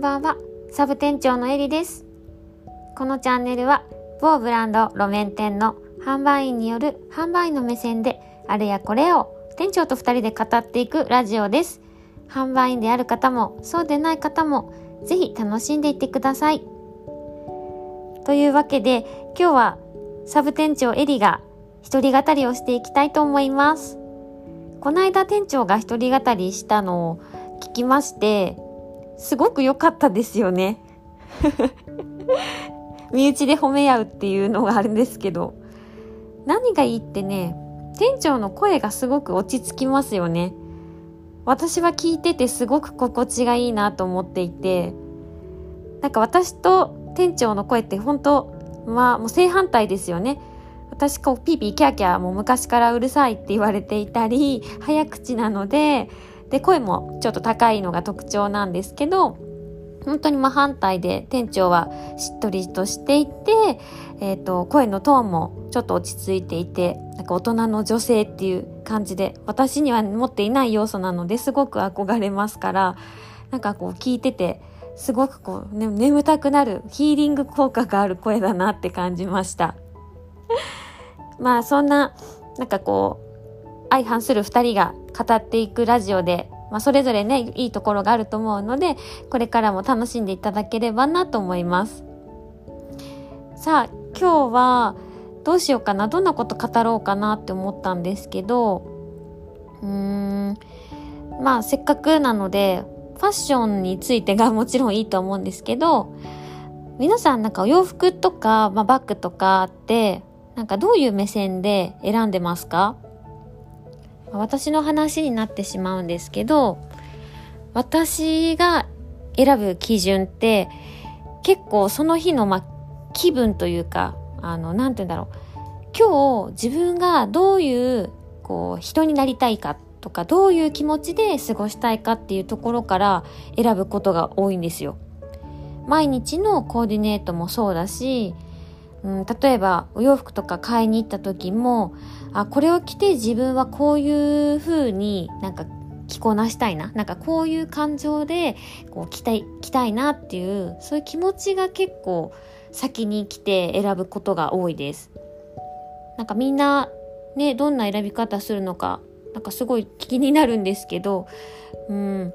んばんは、サブ店長のエリです。このチャンネルは、某ブランド路面店の販売員による販売員の目線で、あれやこれを店長と二人で語っていくラジオです。販売員である方も、そうでない方も、ぜひ楽しんでいってください。というわけで、今日はサブ店長エリが一人語りをしていきたいと思います。この間店長が一人語りしたのを聞きまして、すごく良かったですよね。身内で褒め合うっていうのがあるんですけど、何がいいってね、店長の声がすごく落ち着きますよね。私は聞いててすごく心地がいいなと思っていて、なんか私と店長の声って本当まあもう正反対ですよね。私こうピーピーキャーキャーもう昔からうるさいって言われていたり、早口なので、で、声もちょっと高いのが特徴なんですけど、本当に真反対で店長はしっとりとしていて、えっ、ー、と、声のトーンもちょっと落ち着いていて、なんか大人の女性っていう感じで、私には持っていない要素なのですごく憧れますから、なんかこう聞いてて、すごくこう、ね、眠たくなるヒーリング効果がある声だなって感じました。まあそんな、なんかこう、相反する二人が語っていくラジオで、まあ、それぞれね、いいところがあると思うので、これからも楽しんでいただければなと思います。さあ、今日は、どうしようかな、どんなこと語ろうかなって思ったんですけど、うーん、まあ、せっかくなので、ファッションについてがもちろんいいと思うんですけど、皆さんなんかお洋服とか、まあ、バッグとかって、なんかどういう目線で選んでますか？私の話になってしまうんですけど、私が選ぶ基準って結構その日のま気分というか、あの、なんて言うんだろう。今日自分がどういうこう人になりたいかとかどういう気持ちで過ごしたいかっていうところから選ぶことが多いんですよ。毎日のコーディネートもそうだし、うん、例えばお洋服とか買いに行った時もあこれを着て自分はこういう風になんか着こなしたいななんかこういう感情でこう着たい着たいなっていうそういう気持ちが結構先に来て選ぶことが多いです。なんかみんなねどんな選び方するのかなんかすごい気になるんですけどうん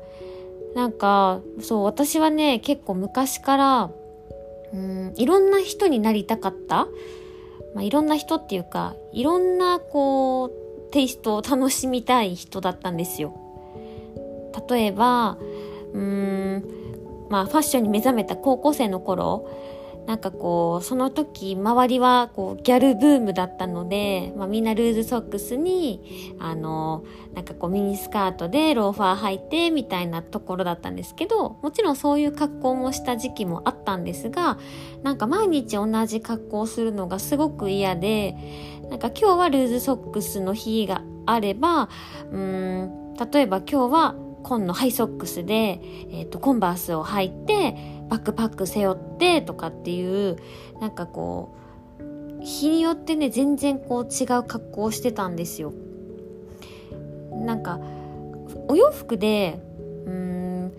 なんかそう私はね結構昔からうんいろんな人になりたかった、まあ、いろんな人っていうかいろんなこうテイストを楽しみたい人だったんですよ。例えばうんまあファッションに目覚めた高校生の頃なんかこう、その時、周りはこう、ギャルブームだったので、まあみんなルーズソックスに、あの、なんかこうミニスカートでローファー履いてみたいなところだったんですけど、もちろんそういう格好もした時期もあったんですが、なんか毎日同じ格好をするのがすごく嫌で、なんか今日はルーズソックスの日があれば、うん、例えば今日は紺のハイソックスで、えっ、ー、と、コンバースを履いて、バックパック背負ってとかっていうなんかこう日によってね全然こう違う格好をしてたんですよ。なんかお洋服でうん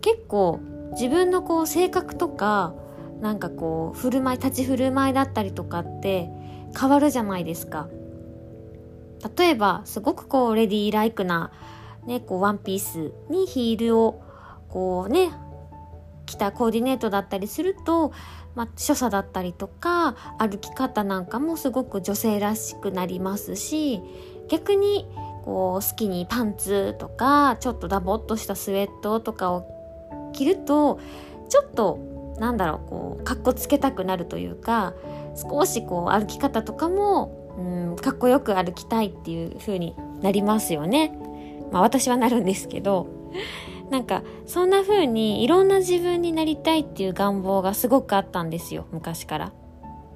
結構自分のこう性格とかなんかこう振る舞い立ち振る舞いだったりとかって変わるじゃないですか。例えばすごくこうレディーライクなねこうワンピースにヒールをこうね着たコーディネートだったりすると、まあ、所作だったりとか歩き方なんかもすごく女性らしくなりますし逆にこうスキニーパンツとかちょっとダボっとしたスウェットとかを着るとちょっとなんだろうこうかっこつけたくなるというか少しこう歩き方とかも、うん、かっこよく歩きたいっていう風になりますよね。まあ私はなるんですけど。なんかそんな風にいろんな自分になりたいっていう願望がすごくあったんですよ昔から。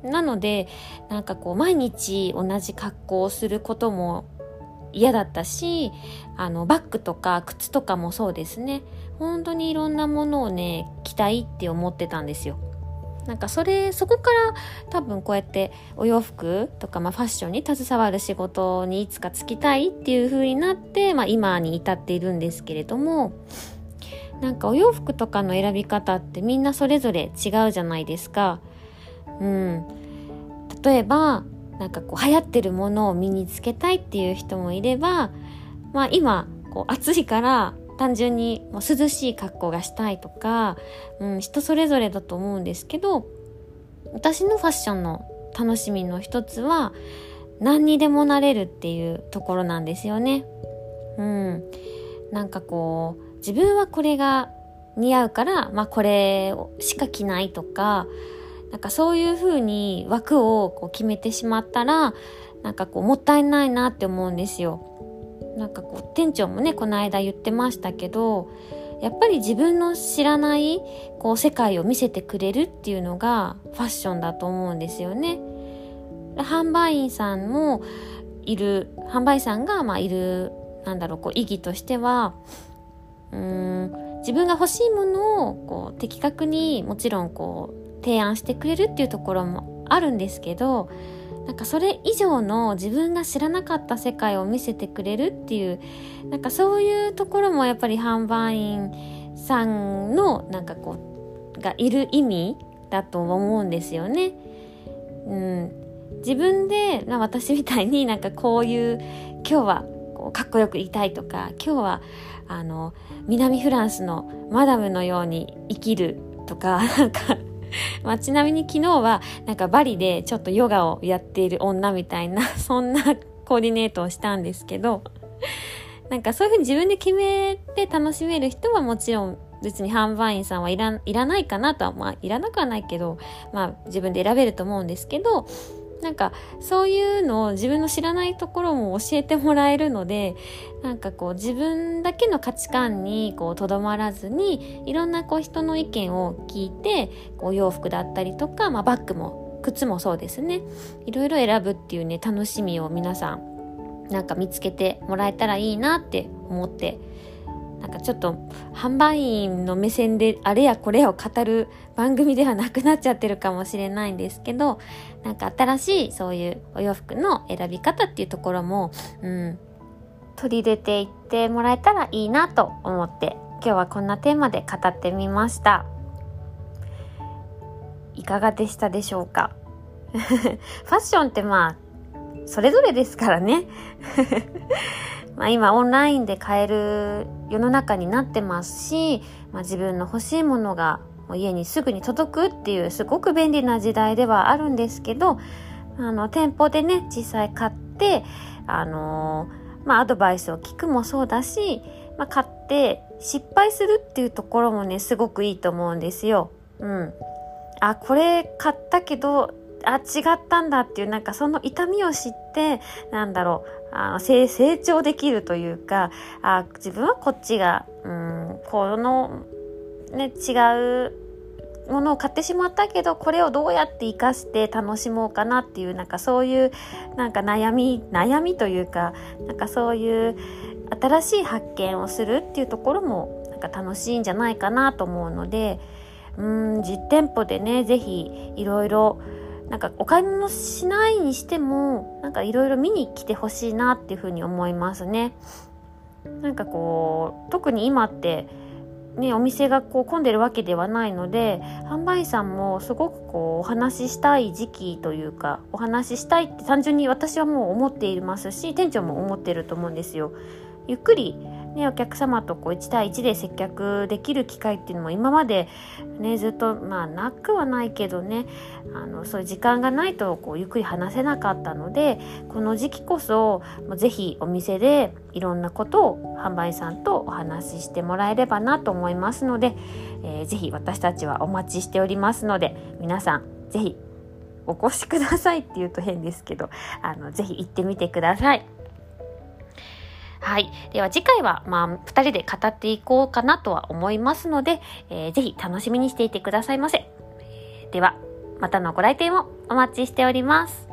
なのでなんかこう毎日同じ格好をすることも嫌だったしあのバッグとか靴とかもそうですね本当にいろんなものをね着たいって思ってたんですよ。なんかそれそこから多分こうやってお洋服とか、まあ、ファッションに携わる仕事にいつか就きたいっていう風になって、まあ、今に至っているんですけれどもなんかお洋服とかの選び方ってみんなそれぞれ違うじゃないですか。うん。例えば、なんかこう流行ってるものを身につけたいっていう人もいれば、まあ今、こう暑いから単純にもう涼しい格好がしたいとか、うん、人それぞれだと思うんですけど、私のファッションの楽しみの一つは、何にでもなれるっていうところなんですよね。うん。なんかこう、自分はこれが似合うから、まあこれしか着ないとか、なんかそういう風に枠をこう決めてしまったら、なんかこうもったいないなって思うんですよ。なんかこう店長もね、この間言ってましたけど、やっぱり自分の知らないこう世界を見せてくれるっていうのがファッションだと思うんですよね。販売員さんもいる、販売さんがまあいる、なんだろう、こう意義としては、うん、自分が欲しいものをこう的確にもちろんこう提案してくれるっていうところもあるんですけど、なんかそれ以上の自分が知らなかった世界を見せてくれるっていう、なんかそういうところもやっぱり販売員さんのなんかこう、がいる意味だと思うんですよね。うん。自分で、まあ、私みたいになんかこういう、今日はこうかっこよくいたいとか、今日はあの、南フランスのマダムのように生きるとか、なんかまあ、ちなみに昨日はなんかバリでちょっとヨガをやっている女みたいな、そんなコーディネートをしたんですけど、なんかそういうふうに自分で決めて楽しめる人はもちろん別に販売員さんはいらいらないかなとは、まあいらなくはないけど、まあ自分で選べると思うんですけど、なんかそういうのを自分の知らないところも教えてもらえるのでなんかこう自分だけの価値観にとどまらずにいろんなこう人の意見を聞いてこう洋服だったりとか、まあ、バッグも靴もそうですね。いろいろ選ぶっていうね楽しみを皆さんなんか見つけてもらえたらいいなって思ってなんかちょっと販売員の目線であれやこれを語る番組ではなくなっちゃってるかもしれないんですけど、なんか新しいそういうお洋服の選び方っていうところも、うん、取り入れていってもらえたらいいなと思って、今日はこんなテーマで語ってみました。いかがでしたでしょうか？ファッションってまあ、それぞれですからね。まあ今オンラインで買える世の中になってますし、まあ、自分の欲しいものが家にすぐに届くっていうすごく便利な時代ではあるんですけど、あの、店舗でね、実際買って、あのー、まあ、アドバイスを聞くもそうだし、まあ、買って失敗するっていうところもね、すごくいいと思うんですよ。うん。あ、これ買ったけど、あ、違ったんだっていう、なんかその痛みを知って、なんだろう、あの成長できるというか、あ、自分はこっちが、うん、この、ね、違うものを買ってしまったけど、これをどうやって活かして楽しもうかなっていう、なんかそういう、なんか悩み、悩みというか、なんかそういう新しい発見をするっていうところも、なんか楽しいんじゃないかなと思うので、うん、実店舗でね、ぜひいろいろ、なんかお買い物しないにしても、なんかいろいろ見に来てほしいなっていうふうに思いますね。なんかこう、特に今って、ね、お店がこう混んでるわけではないので、販売員さんもすごくこう、お話ししたい時期というか、お話ししたいって単純に私はもう思っていますし、店長も思ってると思うんですよ。ゆっくりね、お客様とこう1対1で接客できる機会っていうのも今までね、ずっと、まあ、なくはないけどね、あの、そういう時間がないと、こう、ゆっくり話せなかったので、この時期こそ、ぜひお店でいろんなことを販売さんとお話ししてもらえればなと思いますので、えー、ぜひ私たちはお待ちしておりますので、皆さん、ぜひお越しくださいって言うと変ですけど、あの、ぜひ行ってみてください。はい。では次回は、まあ、二人で語っていこうかなとは思いますので、えー、ぜひ楽しみにしていてくださいませ。では、またのご来店をお待ちしております。